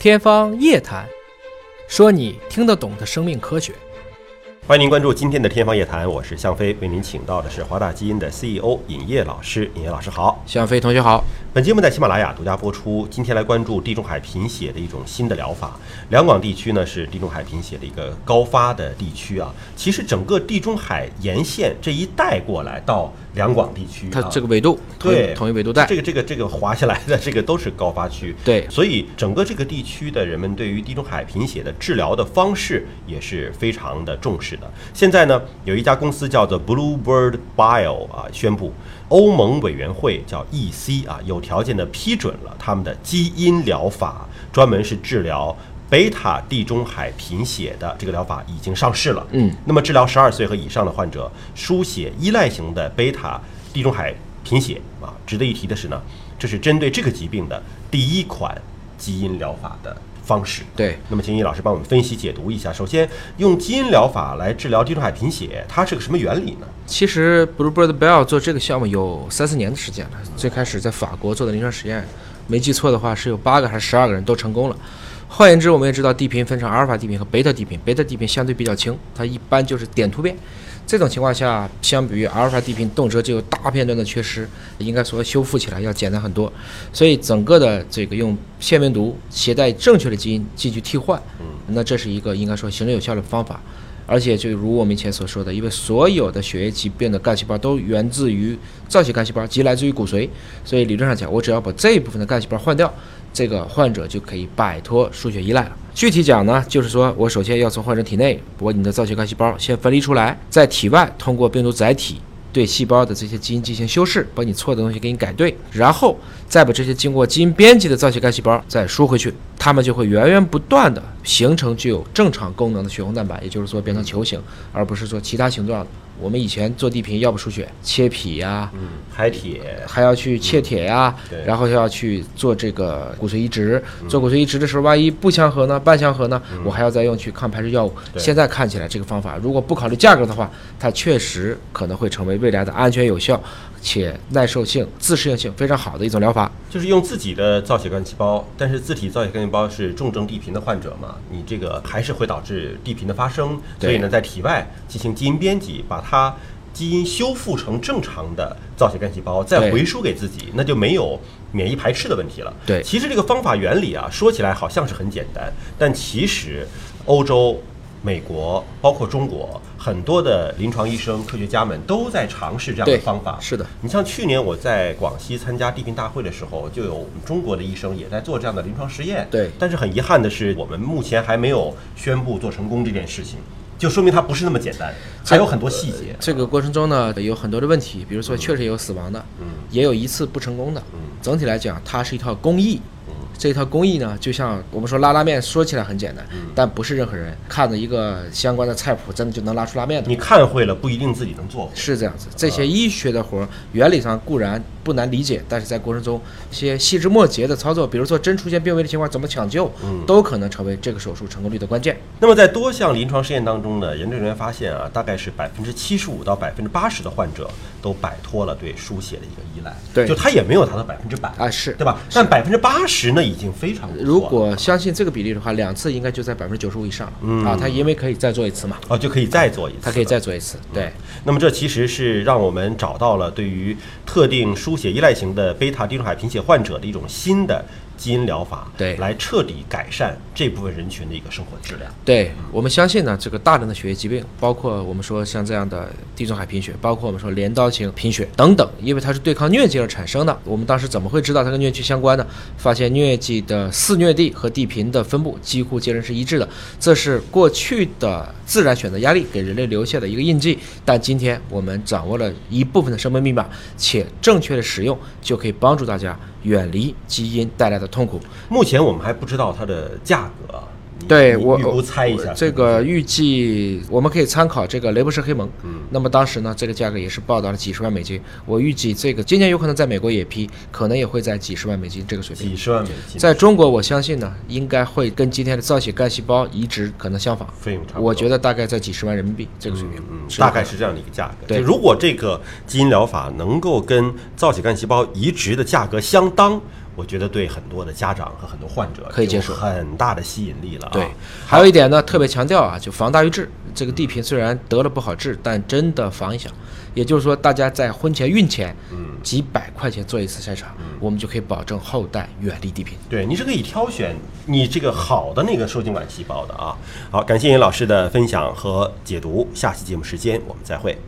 天方夜谭，说你听得懂的生命科学。欢迎您关注今天的《天方夜谭》，我是向飞，为您请到的是华大基因的 CEO 尹烨老师。尹烨老师好，向飞同学好。本节目在喜马拉雅独家播出。今天来关注地中海贫血的一种新的疗法。两广地区呢是地中海贫血的一个高发的地区啊。其实整个地中海沿线这一带过来到两广地区，它这个纬度对同一纬度带，这个这个这个滑下来的这个都是高发区。对，所以整个这个地区的人们对于地中海贫血的治疗的方式也是非常的重视的。现在呢，有一家公司叫做 Bluebird Bio 啊，宣布欧盟委员会叫 EC 啊，有条件的批准了他们的基因疗法，专门是治疗贝塔地中海贫血的这个疗法已经上市了。嗯，那么治疗十二岁和以上的患者输血依赖型的贝塔地中海贫血啊，值得一提的是呢，这是针对这个疾病的第一款基因疗法的方式。对，那么，请尹老师帮我们分析解读一下。首先，用基因疗法来治疗地中海贫血，它是个什么原理呢？其实 Bluebird Bell 做这个项目有三四年的时间了。最开始在法国做的临床实验，没记错的话是有八个还是十二个人都成功了。换言之，我们也知道地贫分成阿尔法地贫和贝塔地贫，贝塔地贫相对比较轻，它一般就是点突变。这种情况下，相比于阿尔法地贫，动辄就有大片段的缺失，应该说修复起来要简单很多。所以整个的这个用腺病毒携带正确的基因进去替换，那这是一个应该说行之有效的方法。而且就如我们以前所说的，因为所有的血液疾病的干细胞都源自于造血干细胞，即来自于骨髓，所以理论上讲，我只要把这一部分的干细胞换掉，这个患者就可以摆脱输血依赖了。具体讲呢，就是说我首先要从患者体内把你的造血干细胞先分离出来，在体外通过病毒载体对细胞的这些基因进行修饰，把你错的东西给你改对，然后再把这些经过基因编辑的造血干细胞再输回去，它们就会源源不断的形成具有正常功能的血红蛋白，也就是说变成球形，而不是说其他形状的。我们以前做地贫要不出血，切脾呀、嗯，海铁，还要去切铁呀、对然后要去做这个骨髓移植。做骨髓移植的时候，万一不相合呢、半相合呢，我还要再用去抗排斥药物。现在看起来这个方法，如果不考虑价格的话，它确实可能会成为未来的安全有效且耐受性、自适应性非常好的一种疗法。就是用自己的造血干细胞，但是自体造血干细胞是重症地贫的患者嘛，你这个还是会导致地贫的发生。所以呢，在体外进行基因编辑，把它基因修复成正常的造血干细胞，再回输给自己，那就没有免疫排斥的问题了。对其实这个方法原理啊，说起来好像是很简单，但其实欧洲、美国，包括中国，很多的临床医生、科学家们都在尝试这样的方法。是的，你像去年我在广西参加地贫大会的时候，就有我们中国的医生也在做这样的临床实验。对但是很遗憾的是，我们目前还没有宣布做成功这件事情，就说明它不是那么简单，还有很多细节。这个过程中呢，有很多的问题，比如说确实有死亡的，嗯也有一次不成功的。整体来讲，它是一套工艺。这一套工艺呢，就像我们说拉拉面，说起来很简单，但不是任何人看着一个相关的菜谱，真的就能拉出拉面的。你看会了不一定自己能做。是这样子，这些医学的活儿，原理上固然不难理解，但是在过程中一些细枝末节的操作，比如说真出现病危的情况，怎么抢救，嗯都可能成为这个手术成功率的关键。那么在多项临床试验当中呢，研究人员发现啊，大概是百分之七十五到百分之八十的患者都摆脱了对输血的一个依赖。对就他也没有达到百分之百啊是对吧？但百分之八十呢，已经非常如果相信这个比例的话，两次应该就在百分之九十五以上了、嗯啊。他因为可以再做一次嘛，哦，就可以再做一次了，他可以再做一次。对，那么这其实是让我们找到了对于特定输血依赖型的贝塔地中海贫血患者的一种新的基因疗法，对来彻底改善这部分人群的一个生活质量。对我们相信呢，这个大量的血液疾病，包括我们说像这样的地中海贫血，包括我们说镰刀型贫血等等，因为它是对抗疟疾而产生的。我们当时怎么会知道它跟疟疾相关呢？发现疟疾的肆虐地和地贫的分布几乎截然是一致的，这是过去的自然选择压力给人类留下的一个印记。但今天我们掌握了一部分的生命密码，且正确的使用，就可以帮助大家远离基因带来的痛苦。目前我们还不知道它的价格，对我预估猜一下这个预计我们可以参考这个雷布士黑蒙。嗯，那么当时呢，这个价格也是报道了几十万美金。我预计这个今年有可能在美国也批，可能也会在几十万美金这个水平。几十万美金，在中国，我相信呢，应该会跟今天的造血干细胞移植可能相仿。费用差不多。我觉得大概在几十万人民币这个水平，嗯，大概是这样的一个价格。对如果这个基因疗法能够跟造血干细胞移植的价格相当，我觉得对很多的家长和很多患者可以接受很大的吸引力了啊。对，还有一点呢，特别强调啊，就防大于治。这个地贫虽然得了不好治，但真的防一下。也就是说，大家在婚前、孕前，嗯，几百块钱做一次筛查，我们就可以保证后代远离地贫。对，你是可以挑选你这个好的那个受精卵细胞的啊。好，感谢尹老师的分享和解读，下期节目时间我们再会。